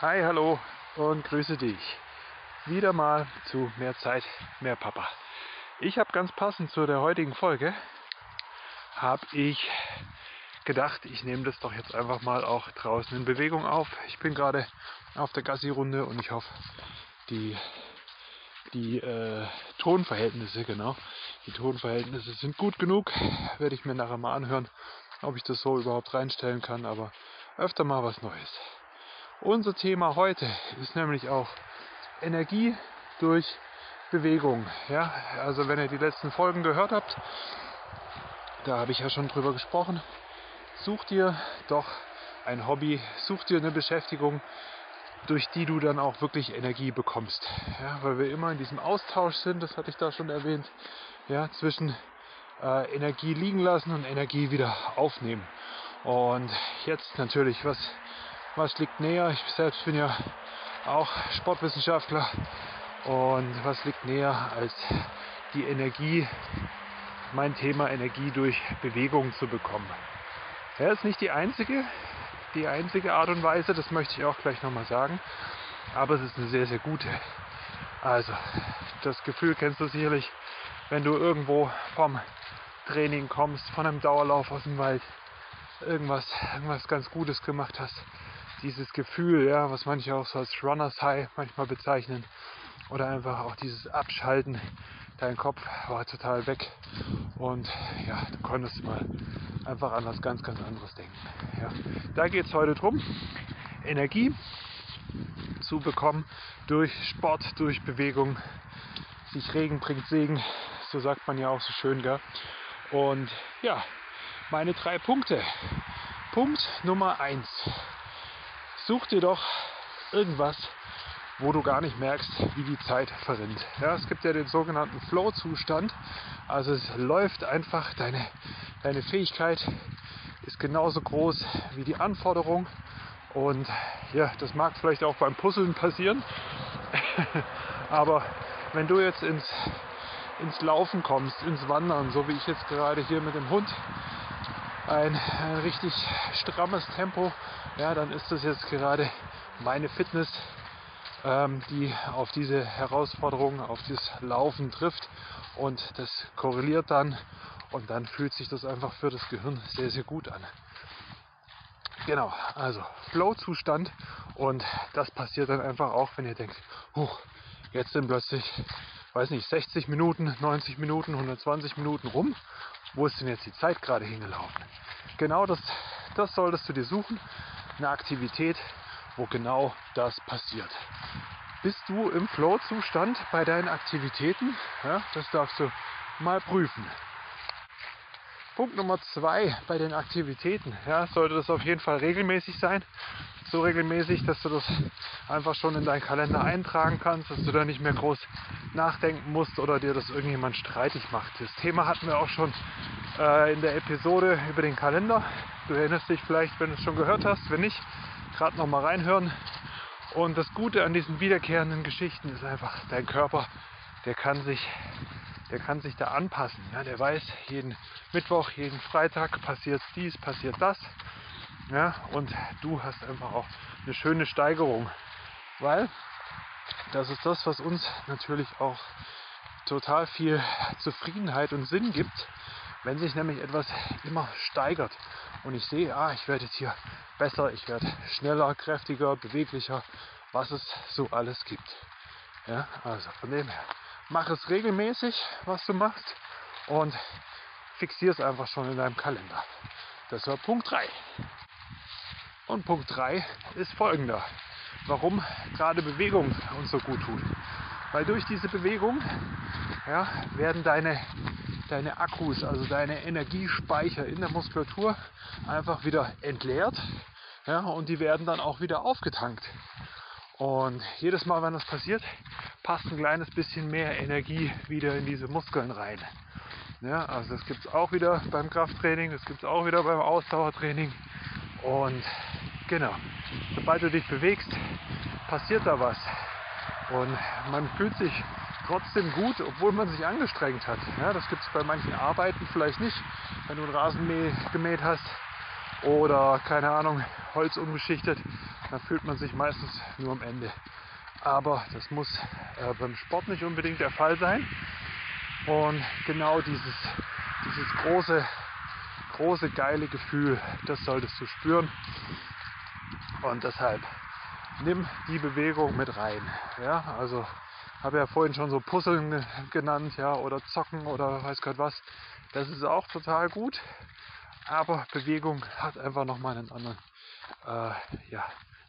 Hi, hallo und grüße dich. Wieder mal zu mehr Zeit, mehr Papa. Ich habe ganz passend zu der heutigen Folge, habe ich gedacht, ich nehme das doch jetzt einfach mal auch draußen in Bewegung auf. Ich bin gerade auf der Gassi-Runde und ich hoffe, die, die äh, Tonverhältnisse, genau, die Tonverhältnisse sind gut genug. Werde ich mir nachher mal anhören, ob ich das so überhaupt reinstellen kann, aber öfter mal was Neues. Unser Thema heute ist nämlich auch Energie durch Bewegung. Ja, also wenn ihr die letzten Folgen gehört habt, da habe ich ja schon drüber gesprochen. Such dir doch ein Hobby, such dir eine Beschäftigung, durch die du dann auch wirklich Energie bekommst. Ja, weil wir immer in diesem Austausch sind, das hatte ich da schon erwähnt, ja, zwischen äh, Energie liegen lassen und Energie wieder aufnehmen. Und jetzt natürlich, was was liegt näher? Ich selbst bin ja auch Sportwissenschaftler und was liegt näher als die Energie, mein Thema Energie durch Bewegung zu bekommen. Ja, ist nicht die einzige, die einzige Art und Weise, das möchte ich auch gleich nochmal sagen, aber es ist eine sehr, sehr gute. Also, das Gefühl kennst du sicherlich, wenn du irgendwo vom Training kommst, von einem Dauerlauf aus dem Wald, irgendwas, irgendwas ganz Gutes gemacht hast dieses Gefühl, ja, was manche auch so als Runners High manchmal bezeichnen, oder einfach auch dieses Abschalten. Dein Kopf war total weg und ja, du konntest mal einfach an was ganz, ganz anderes denken. Ja. Da geht es heute drum, Energie zu bekommen durch Sport, durch Bewegung. Sich Regen bringt Segen, so sagt man ja auch so schön, gell? Und ja, meine drei Punkte. Punkt Nummer eins such dir doch irgendwas, wo du gar nicht merkst, wie die Zeit verrinnt. Ja, es gibt ja den sogenannten Flow-Zustand. Also es läuft einfach, deine, deine Fähigkeit ist genauso groß wie die Anforderung. Und ja, das mag vielleicht auch beim Puzzeln passieren. Aber wenn du jetzt ins, ins Laufen kommst, ins Wandern, so wie ich jetzt gerade hier mit dem Hund, ein, ein richtig strammes Tempo, ja, dann ist das jetzt gerade meine Fitness, ähm, die auf diese Herausforderung, auf das Laufen trifft. Und das korreliert dann und dann fühlt sich das einfach für das Gehirn sehr, sehr gut an. Genau, also Flow-Zustand. Und das passiert dann einfach auch, wenn ihr denkt, huch, jetzt sind plötzlich, weiß nicht, 60 Minuten, 90 Minuten, 120 Minuten rum wo ist denn jetzt die Zeit gerade hingelaufen? Genau das, das solltest du dir suchen. Eine Aktivität, wo genau das passiert. Bist du im Flow-Zustand bei deinen Aktivitäten? Ja, das darfst du mal prüfen. Punkt Nummer zwei bei den Aktivitäten. Ja, sollte das auf jeden Fall regelmäßig sein. So regelmäßig, dass du das einfach schon in deinen Kalender eintragen kannst, dass du da nicht mehr groß nachdenken musst oder dir das irgendjemand streitig macht. Das Thema hatten wir auch schon äh, in der Episode über den Kalender. Du erinnerst dich vielleicht, wenn du es schon gehört hast. Wenn nicht, gerade noch mal reinhören. Und das Gute an diesen wiederkehrenden Geschichten ist einfach, dein Körper, der kann sich der kann sich da anpassen. Ja, der weiß, jeden Mittwoch, jeden Freitag passiert dies, passiert das. Ja, und du hast einfach auch eine schöne Steigerung. Weil das ist das, was uns natürlich auch total viel Zufriedenheit und Sinn gibt, wenn sich nämlich etwas immer steigert. Und ich sehe, ah, ich werde jetzt hier besser, ich werde schneller, kräftiger, beweglicher, was es so alles gibt. Ja, also von dem her mach es regelmäßig, was du machst und fixier es einfach schon in deinem Kalender. Das war Punkt 3. Und Punkt 3 ist folgender. Warum gerade Bewegung uns so gut tut. Weil durch diese Bewegung ja, werden deine, deine Akkus, also deine Energiespeicher in der Muskulatur einfach wieder entleert ja, und die werden dann auch wieder aufgetankt. Und jedes Mal, wenn das passiert, passt ein kleines bisschen mehr Energie wieder in diese Muskeln rein. Ja, also das gibt es auch wieder beim Krafttraining, das gibt es auch wieder beim Ausdauertraining. Und genau, sobald du dich bewegst, passiert da was. Und man fühlt sich trotzdem gut, obwohl man sich angestrengt hat. Ja, das gibt es bei manchen Arbeiten vielleicht nicht. Wenn du einen Rasen gemäht hast, oder keine Ahnung, Holz umgeschichtet, dann fühlt man sich meistens nur am Ende. Aber das muss äh, beim Sport nicht unbedingt der Fall sein. Und genau dieses, dieses große, große, geile Gefühl, das solltest du spüren. Und deshalb nimm die Bewegung mit rein. Ja, also habe ja vorhin schon so Puzzeln genannt, ja, oder Zocken oder weiß Gott was. Das ist auch total gut. Aber Bewegung hat einfach nochmal einen anderen, äh, ja,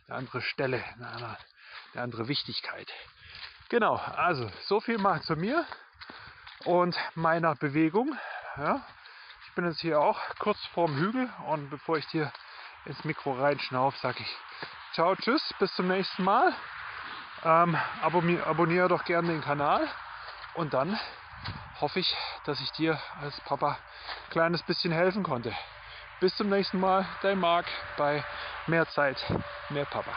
eine andere Stelle, eine andere, eine andere Wichtigkeit. Genau, also so viel mal zu mir und meiner Bewegung. Ja. Ich bin jetzt hier auch kurz vorm Hügel und bevor ich dir ins Mikro reinschnauf, sage ich ciao, tschüss, bis zum nächsten Mal. Ähm, abonniere doch gerne den Kanal und dann hoffe ich, dass ich dir als Papa ein kleines bisschen helfen konnte. Bis zum nächsten Mal, dein Marc bei Mehr Zeit, mehr Papa.